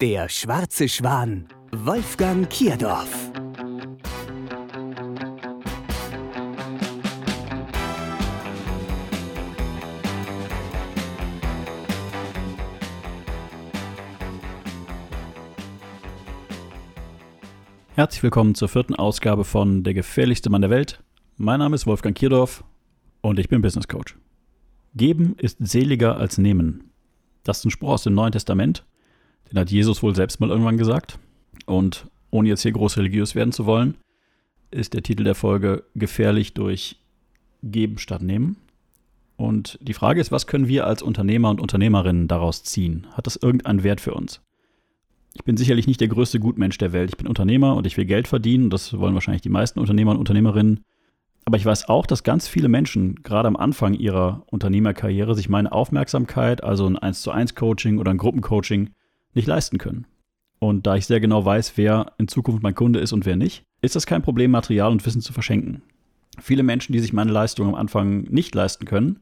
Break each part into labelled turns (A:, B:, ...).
A: der schwarze Schwan, Wolfgang Kierdorf.
B: Herzlich willkommen zur vierten Ausgabe von Der gefährlichste Mann der Welt. Mein Name ist Wolfgang Kierdorf und ich bin Business Coach. Geben ist seliger als nehmen. Das ist ein Spruch aus dem Neuen Testament. Den hat Jesus wohl selbst mal irgendwann gesagt. Und ohne jetzt hier groß religiös werden zu wollen, ist der Titel der Folge Gefährlich durch Geben statt Nehmen. Und die Frage ist, was können wir als Unternehmer und Unternehmerinnen daraus ziehen? Hat das irgendeinen Wert für uns? Ich bin sicherlich nicht der größte Gutmensch der Welt. Ich bin Unternehmer und ich will Geld verdienen. Das wollen wahrscheinlich die meisten Unternehmer und Unternehmerinnen. Aber ich weiß auch, dass ganz viele Menschen gerade am Anfang ihrer Unternehmerkarriere sich meine Aufmerksamkeit, also ein 1 zu 1 Coaching oder ein Gruppencoaching, nicht leisten können. Und da ich sehr genau weiß, wer in Zukunft mein Kunde ist und wer nicht, ist das kein Problem, Material und Wissen zu verschenken. Viele Menschen, die sich meine Leistung am Anfang nicht leisten können,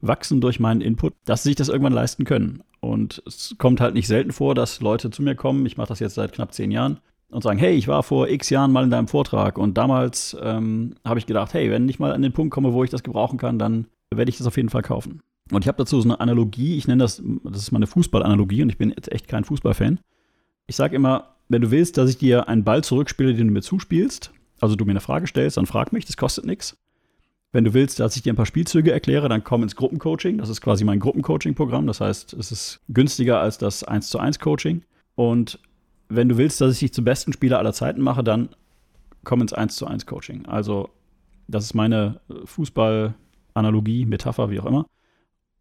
B: wachsen durch meinen Input, dass sie sich das irgendwann leisten können. Und es kommt halt nicht selten vor, dass Leute zu mir kommen, ich mache das jetzt seit knapp zehn Jahren, und sagen, hey, ich war vor x Jahren mal in deinem Vortrag und damals ähm, habe ich gedacht, hey, wenn ich mal an den Punkt komme, wo ich das gebrauchen kann, dann werde ich das auf jeden Fall kaufen. Und ich habe dazu so eine Analogie, ich nenne das, das ist meine Fußballanalogie und ich bin jetzt echt kein Fußballfan. Ich sage immer, wenn du willst, dass ich dir einen Ball zurückspiele, den du mir zuspielst, also du mir eine Frage stellst, dann frag mich, das kostet nichts. Wenn du willst, dass ich dir ein paar Spielzüge erkläre, dann komm ins Gruppencoaching. Das ist quasi mein Gruppencoaching-Programm. Das heißt, es ist günstiger als das 1 zu 1 Coaching. Und wenn du willst, dass ich dich zum besten Spieler aller Zeiten mache, dann komm ins 1 zu 1 Coaching. Also, das ist meine Fußball-Analogie, Metapher, wie auch immer.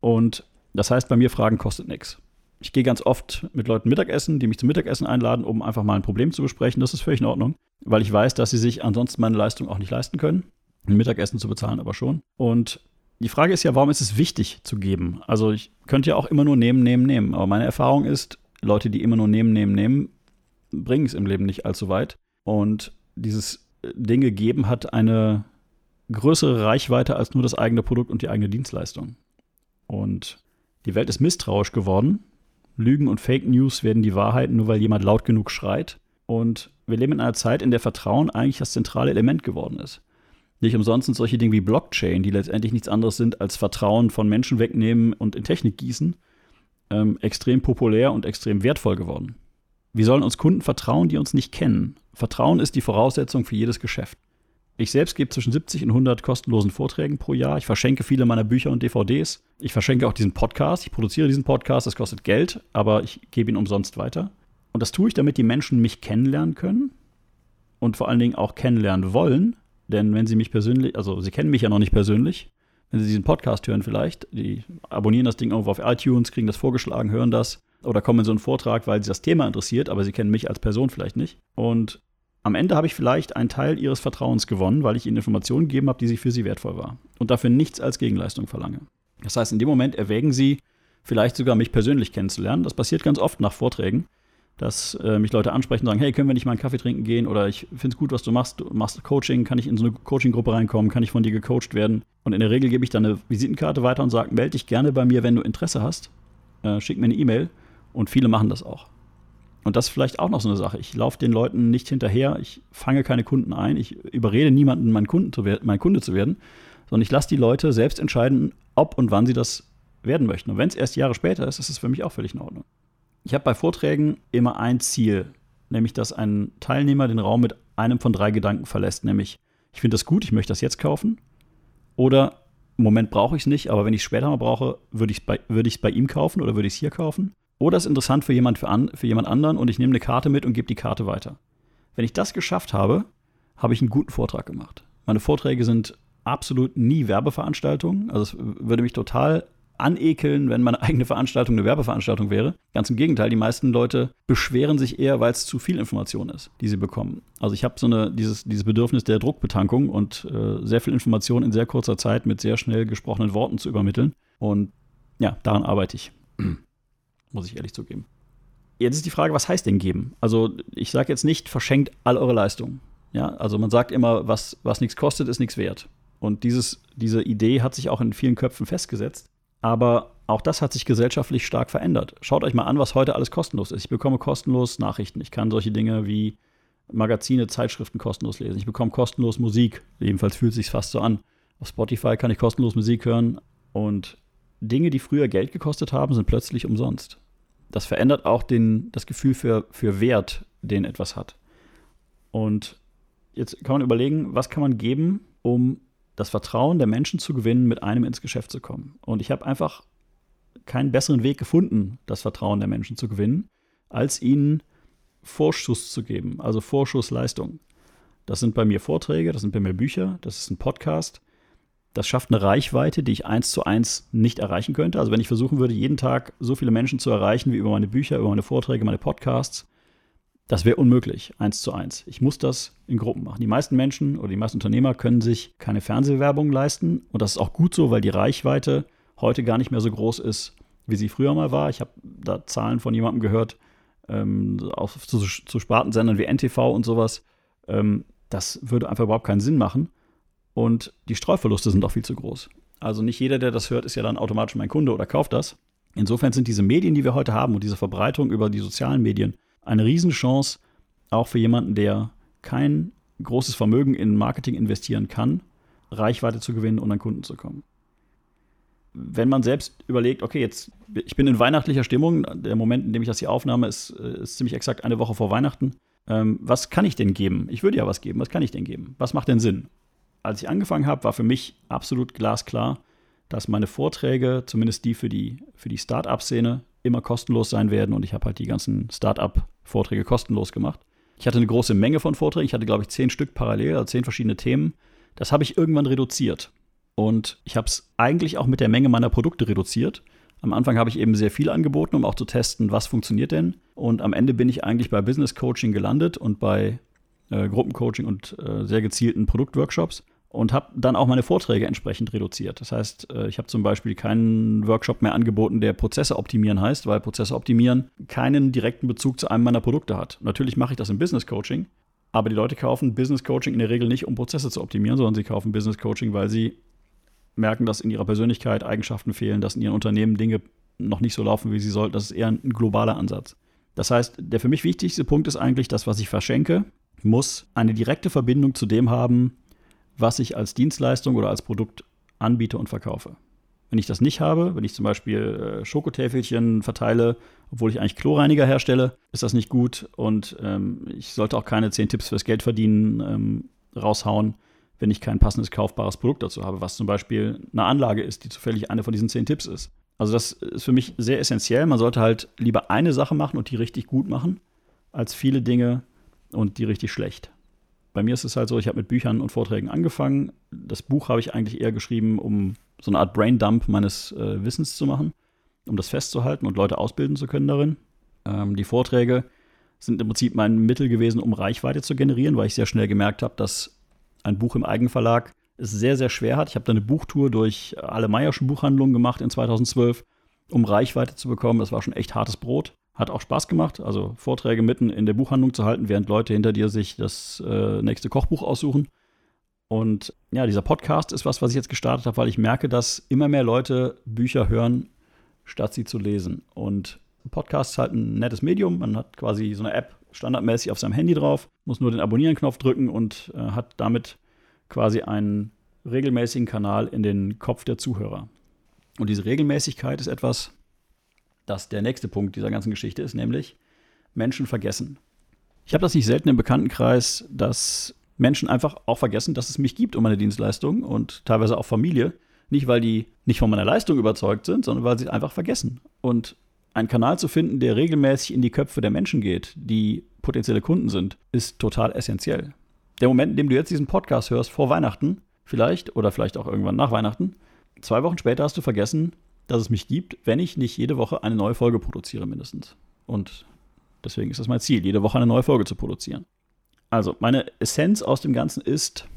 B: Und das heißt, bei mir Fragen kostet nichts. Ich gehe ganz oft mit Leuten Mittagessen, die mich zum Mittagessen einladen, um einfach mal ein Problem zu besprechen. Das ist völlig in Ordnung, weil ich weiß, dass sie sich ansonsten meine Leistung auch nicht leisten können ein Mittagessen zu bezahlen, aber schon. Und die Frage ist ja, warum ist es wichtig zu geben? Also ich könnte ja auch immer nur nehmen, nehmen, nehmen. Aber meine Erfahrung ist, Leute, die immer nur nehmen, nehmen, nehmen, bringen es im Leben nicht allzu weit. Und dieses Dinge geben hat eine größere Reichweite als nur das eigene Produkt und die eigene Dienstleistung. Und die Welt ist misstrauisch geworden. Lügen und Fake News werden die Wahrheit, nur weil jemand laut genug schreit. Und wir leben in einer Zeit, in der Vertrauen eigentlich das zentrale Element geworden ist. Nicht umsonst sind solche Dinge wie Blockchain, die letztendlich nichts anderes sind als Vertrauen von Menschen wegnehmen und in Technik gießen, ähm, extrem populär und extrem wertvoll geworden. Wir sollen uns Kunden vertrauen, die uns nicht kennen. Vertrauen ist die Voraussetzung für jedes Geschäft. Ich selbst gebe zwischen 70 und 100 kostenlosen Vorträgen pro Jahr. Ich verschenke viele meiner Bücher und DVDs. Ich verschenke auch diesen Podcast. Ich produziere diesen Podcast. Das kostet Geld, aber ich gebe ihn umsonst weiter. Und das tue ich, damit die Menschen mich kennenlernen können und vor allen Dingen auch kennenlernen wollen, denn wenn Sie mich persönlich, also Sie kennen mich ja noch nicht persönlich, wenn Sie diesen Podcast hören vielleicht, die abonnieren das Ding irgendwo auf iTunes, kriegen das vorgeschlagen, hören das oder kommen in so einen Vortrag, weil Sie das Thema interessiert, aber Sie kennen mich als Person vielleicht nicht. Und am Ende habe ich vielleicht einen Teil Ihres Vertrauens gewonnen, weil ich Ihnen Informationen gegeben habe, die Sie für Sie wertvoll war und dafür nichts als Gegenleistung verlange. Das heißt, in dem Moment erwägen Sie, vielleicht sogar mich persönlich kennenzulernen. Das passiert ganz oft nach Vorträgen dass äh, mich Leute ansprechen und sagen, hey, können wir nicht mal einen Kaffee trinken gehen oder ich finde es gut, was du machst, du machst Coaching, kann ich in so eine Coaching-Gruppe reinkommen, kann ich von dir gecoacht werden? Und in der Regel gebe ich dann eine Visitenkarte weiter und sage, melde dich gerne bei mir, wenn du Interesse hast, äh, schick mir eine E-Mail und viele machen das auch. Und das ist vielleicht auch noch so eine Sache. Ich laufe den Leuten nicht hinterher, ich fange keine Kunden ein, ich überrede niemanden, mein, Kunden zu mein Kunde zu werden, sondern ich lasse die Leute selbst entscheiden, ob und wann sie das werden möchten. Und wenn es erst Jahre später ist, ist es für mich auch völlig in Ordnung. Ich habe bei Vorträgen immer ein Ziel, nämlich dass ein Teilnehmer den Raum mit einem von drei Gedanken verlässt, nämlich ich finde das gut, ich möchte das jetzt kaufen oder im Moment brauche ich es nicht, aber wenn ich es später mal brauche, würde ich es bei, würd bei ihm kaufen oder würde ich es hier kaufen. Oder ist interessant für jemand, für, an, für jemand anderen und ich nehme eine Karte mit und gebe die Karte weiter. Wenn ich das geschafft habe, habe ich einen guten Vortrag gemacht. Meine Vorträge sind absolut nie Werbeveranstaltungen. Also es würde mich total anekeln, wenn meine eigene Veranstaltung eine Werbeveranstaltung wäre. Ganz im Gegenteil, die meisten Leute beschweren sich eher, weil es zu viel Information ist, die sie bekommen. Also ich habe so eine, dieses, dieses Bedürfnis der Druckbetankung und äh, sehr viel Information in sehr kurzer Zeit mit sehr schnell gesprochenen Worten zu übermitteln. Und ja, daran arbeite ich. Muss ich ehrlich zugeben. Jetzt ist die Frage, was heißt denn geben? Also ich sage jetzt nicht, verschenkt all eure Leistungen. Ja, also man sagt immer, was, was nichts kostet, ist nichts wert. Und dieses, diese Idee hat sich auch in vielen Köpfen festgesetzt. Aber auch das hat sich gesellschaftlich stark verändert. Schaut euch mal an, was heute alles kostenlos ist. Ich bekomme kostenlos Nachrichten. Ich kann solche Dinge wie Magazine, Zeitschriften kostenlos lesen. Ich bekomme kostenlos Musik. Jedenfalls fühlt es sich fast so an. Auf Spotify kann ich kostenlos Musik hören. Und Dinge, die früher Geld gekostet haben, sind plötzlich umsonst. Das verändert auch den, das Gefühl für, für Wert, den etwas hat. Und jetzt kann man überlegen, was kann man geben, um das Vertrauen der Menschen zu gewinnen, mit einem ins Geschäft zu kommen. Und ich habe einfach keinen besseren Weg gefunden, das Vertrauen der Menschen zu gewinnen, als ihnen Vorschuss zu geben, also Vorschussleistung. Das sind bei mir Vorträge, das sind bei mir Bücher, das ist ein Podcast. Das schafft eine Reichweite, die ich eins zu eins nicht erreichen könnte. Also wenn ich versuchen würde, jeden Tag so viele Menschen zu erreichen wie über meine Bücher, über meine Vorträge, meine Podcasts, das wäre unmöglich, eins zu eins. Ich muss das in Gruppen machen. Die meisten Menschen oder die meisten Unternehmer können sich keine Fernsehwerbung leisten. Und das ist auch gut so, weil die Reichweite heute gar nicht mehr so groß ist, wie sie früher mal war. Ich habe da Zahlen von jemandem gehört, ähm, auch zu, zu Spartensendern wie NTV und sowas. Ähm, das würde einfach überhaupt keinen Sinn machen. Und die Streuverluste sind auch viel zu groß. Also nicht jeder, der das hört, ist ja dann automatisch mein Kunde oder kauft das. Insofern sind diese Medien, die wir heute haben und diese Verbreitung über die sozialen Medien eine Riesenchance, auch für jemanden, der kein großes Vermögen in Marketing investieren kann, Reichweite zu gewinnen und an Kunden zu kommen. Wenn man selbst überlegt, okay, jetzt ich bin in weihnachtlicher Stimmung, der Moment, in dem ich das hier aufnahme, ist, ist ziemlich exakt eine Woche vor Weihnachten. Ähm, was kann ich denn geben? Ich würde ja was geben. Was kann ich denn geben? Was macht denn Sinn? Als ich angefangen habe, war für mich absolut glasklar, dass meine Vorträge, zumindest die für die, für die Start-up-Szene, immer kostenlos sein werden und ich habe halt die ganzen Start-up-Vorträge kostenlos gemacht. Ich hatte eine große Menge von Vorträgen, ich hatte glaube ich zehn Stück parallel, also zehn verschiedene Themen. Das habe ich irgendwann reduziert und ich habe es eigentlich auch mit der Menge meiner Produkte reduziert. Am Anfang habe ich eben sehr viel angeboten, um auch zu testen, was funktioniert denn. Und am Ende bin ich eigentlich bei Business Coaching gelandet und bei äh, Gruppencoaching und äh, sehr gezielten Produktworkshops und habe dann auch meine Vorträge entsprechend reduziert. Das heißt, äh, ich habe zum Beispiel keinen Workshop mehr angeboten, der Prozesse optimieren heißt, weil Prozesse optimieren keinen direkten Bezug zu einem meiner Produkte hat. Natürlich mache ich das im Business Coaching, aber die Leute kaufen Business Coaching in der Regel nicht, um Prozesse zu optimieren, sondern sie kaufen Business Coaching, weil sie merken, dass in ihrer Persönlichkeit Eigenschaften fehlen, dass in ihren Unternehmen Dinge noch nicht so laufen, wie sie sollten. Das ist eher ein globaler Ansatz. Das heißt, der für mich wichtigste Punkt ist eigentlich, das, was ich verschenke, muss eine direkte Verbindung zu dem haben, was ich als Dienstleistung oder als Produkt anbiete und verkaufe. Wenn ich das nicht habe, wenn ich zum Beispiel äh, Schokotäfelchen verteile, obwohl ich eigentlich Chlorreiniger herstelle, ist das nicht gut und ähm, ich sollte auch keine 10 Tipps fürs Geld verdienen ähm, raushauen, wenn ich kein passendes kaufbares Produkt dazu habe, was zum Beispiel eine Anlage ist, die zufällig eine von diesen 10 Tipps ist. Also das ist für mich sehr essentiell. Man sollte halt lieber eine Sache machen und die richtig gut machen, als viele Dinge und die richtig schlecht bei mir ist es halt so, ich habe mit Büchern und Vorträgen angefangen. Das Buch habe ich eigentlich eher geschrieben, um so eine Art Braindump meines äh, Wissens zu machen, um das festzuhalten und Leute ausbilden zu können darin. Ähm, die Vorträge sind im Prinzip mein Mittel gewesen, um Reichweite zu generieren, weil ich sehr schnell gemerkt habe, dass ein Buch im Eigenverlag es sehr, sehr schwer hat. Ich habe da eine Buchtour durch alle Meierschen Buchhandlungen gemacht in 2012, um Reichweite zu bekommen. Das war schon echt hartes Brot. Hat auch Spaß gemacht, also Vorträge mitten in der Buchhandlung zu halten, während Leute hinter dir sich das äh, nächste Kochbuch aussuchen. Und ja, dieser Podcast ist was, was ich jetzt gestartet habe, weil ich merke, dass immer mehr Leute Bücher hören, statt sie zu lesen. Und Podcast ist halt ein nettes Medium. Man hat quasi so eine App standardmäßig auf seinem Handy drauf, muss nur den Abonnieren-Knopf drücken und äh, hat damit quasi einen regelmäßigen Kanal in den Kopf der Zuhörer. Und diese Regelmäßigkeit ist etwas, dass der nächste Punkt dieser ganzen Geschichte ist, nämlich Menschen vergessen. Ich habe das nicht selten im Bekanntenkreis, dass Menschen einfach auch vergessen, dass es mich gibt um meine Dienstleistung und teilweise auch Familie. Nicht, weil die nicht von meiner Leistung überzeugt sind, sondern weil sie einfach vergessen. Und einen Kanal zu finden, der regelmäßig in die Köpfe der Menschen geht, die potenzielle Kunden sind, ist total essentiell. Der Moment, in dem du jetzt diesen Podcast hörst, vor Weihnachten, vielleicht, oder vielleicht auch irgendwann nach Weihnachten, zwei Wochen später hast du vergessen, dass es mich gibt, wenn ich nicht jede Woche eine neue Folge produziere, mindestens. Und deswegen ist das mein Ziel, jede Woche eine neue Folge zu produzieren. Also, meine Essenz aus dem Ganzen ist,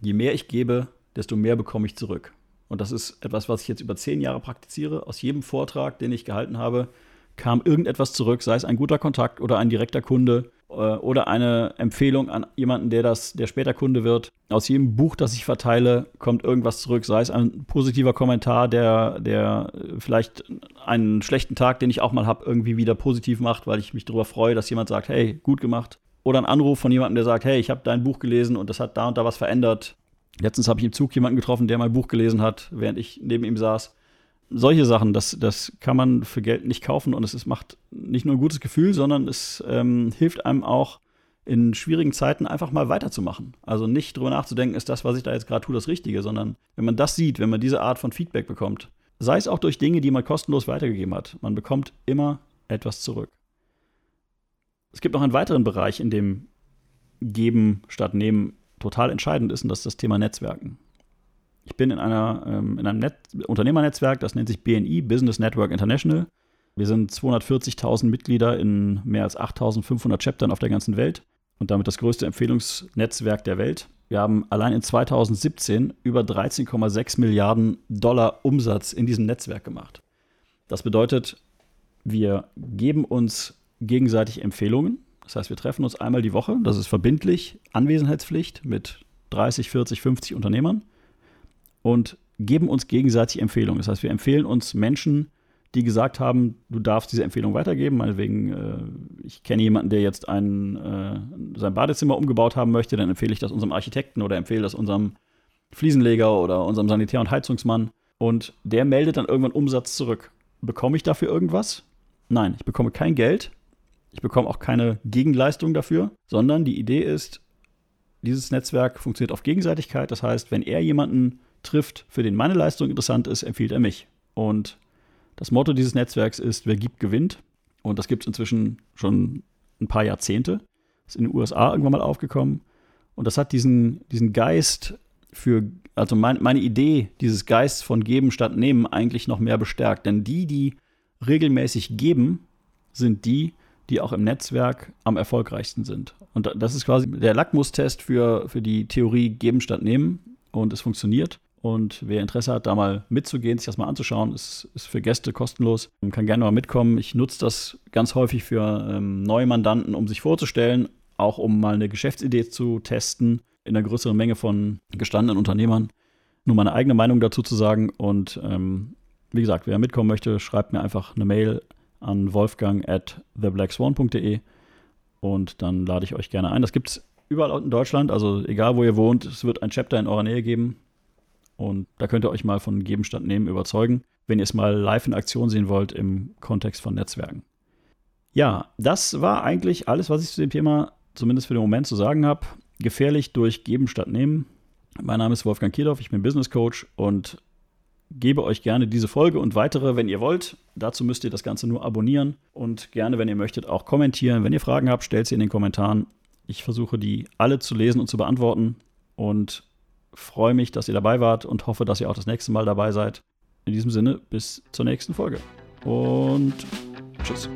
B: je mehr ich gebe, desto mehr bekomme ich zurück. Und das ist etwas, was ich jetzt über zehn Jahre praktiziere. Aus jedem Vortrag, den ich gehalten habe, kam irgendetwas zurück, sei es ein guter Kontakt oder ein direkter Kunde oder eine Empfehlung an jemanden, der das, der später Kunde wird. Aus jedem Buch, das ich verteile, kommt irgendwas zurück, sei es ein positiver Kommentar, der, der vielleicht einen schlechten Tag, den ich auch mal habe, irgendwie wieder positiv macht, weil ich mich darüber freue, dass jemand sagt, hey, gut gemacht. Oder ein Anruf von jemandem, der sagt, hey, ich habe dein Buch gelesen und das hat da und da was verändert. Letztens habe ich im Zug jemanden getroffen, der mein Buch gelesen hat, während ich neben ihm saß solche Sachen, das, das kann man für Geld nicht kaufen und es ist, macht nicht nur ein gutes Gefühl, sondern es ähm, hilft einem auch in schwierigen Zeiten einfach mal weiterzumachen. Also nicht drüber nachzudenken, ist das, was ich da jetzt gerade tue, das Richtige, sondern wenn man das sieht, wenn man diese Art von Feedback bekommt, sei es auch durch Dinge, die man kostenlos weitergegeben hat, man bekommt immer etwas zurück. Es gibt noch einen weiteren Bereich, in dem Geben statt Nehmen total entscheidend ist, und das ist das Thema Netzwerken. Ich bin in, einer, ähm, in einem Net Unternehmernetzwerk, das nennt sich BNI, Business Network International. Wir sind 240.000 Mitglieder in mehr als 8.500 Chaptern auf der ganzen Welt und damit das größte Empfehlungsnetzwerk der Welt. Wir haben allein in 2017 über 13,6 Milliarden Dollar Umsatz in diesem Netzwerk gemacht. Das bedeutet, wir geben uns gegenseitig Empfehlungen. Das heißt, wir treffen uns einmal die Woche. Das ist verbindlich, Anwesenheitspflicht mit 30, 40, 50 Unternehmern und geben uns gegenseitig Empfehlungen. Das heißt, wir empfehlen uns Menschen, die gesagt haben, du darfst diese Empfehlung weitergeben. Meinetwegen, äh, ich kenne jemanden, der jetzt ein, äh, sein Badezimmer umgebaut haben möchte, dann empfehle ich das unserem Architekten oder empfehle das unserem Fliesenleger oder unserem Sanitär- und Heizungsmann. Und der meldet dann irgendwann Umsatz zurück. Bekomme ich dafür irgendwas? Nein, ich bekomme kein Geld. Ich bekomme auch keine Gegenleistung dafür, sondern die Idee ist, dieses Netzwerk funktioniert auf Gegenseitigkeit. Das heißt, wenn er jemanden trifft, für den meine Leistung interessant ist, empfiehlt er mich. Und das Motto dieses Netzwerks ist, wer gibt, gewinnt. Und das gibt es inzwischen schon ein paar Jahrzehnte. Ist in den USA irgendwann mal aufgekommen. Und das hat diesen, diesen Geist für, also mein, meine Idee dieses Geists von Geben statt Nehmen eigentlich noch mehr bestärkt. Denn die, die regelmäßig geben, sind die, die auch im Netzwerk am erfolgreichsten sind. Und das ist quasi der Lackmustest für, für die Theorie Geben statt Nehmen. Und es funktioniert. Und wer Interesse hat, da mal mitzugehen, sich das mal anzuschauen, ist, ist für Gäste kostenlos. Man kann gerne mal mitkommen. Ich nutze das ganz häufig für ähm, neue Mandanten, um sich vorzustellen, auch um mal eine Geschäftsidee zu testen in einer größeren Menge von gestandenen Unternehmern. Nur meine eigene Meinung dazu zu sagen. Und ähm, wie gesagt, wer mitkommen möchte, schreibt mir einfach eine Mail an wolfgang at theblackswan.de und dann lade ich euch gerne ein. Das gibt es überall in Deutschland, also egal wo ihr wohnt, es wird ein Chapter in eurer Nähe geben. Und da könnt ihr euch mal von Gegenstand nehmen überzeugen, wenn ihr es mal live in Aktion sehen wollt im Kontext von Netzwerken. Ja, das war eigentlich alles, was ich zu dem Thema zumindest für den Moment zu sagen habe. Gefährlich durch Geben statt Nehmen. Mein Name ist Wolfgang Kiedorf, ich bin Business Coach und gebe euch gerne diese Folge und weitere, wenn ihr wollt. Dazu müsst ihr das Ganze nur abonnieren und gerne, wenn ihr möchtet, auch kommentieren. Wenn ihr Fragen habt, stellt sie in den Kommentaren. Ich versuche die alle zu lesen und zu beantworten. Und freue mich, dass ihr dabei wart und hoffe, dass ihr auch das nächste Mal dabei seid. In diesem Sinne, bis zur nächsten Folge. Und tschüss.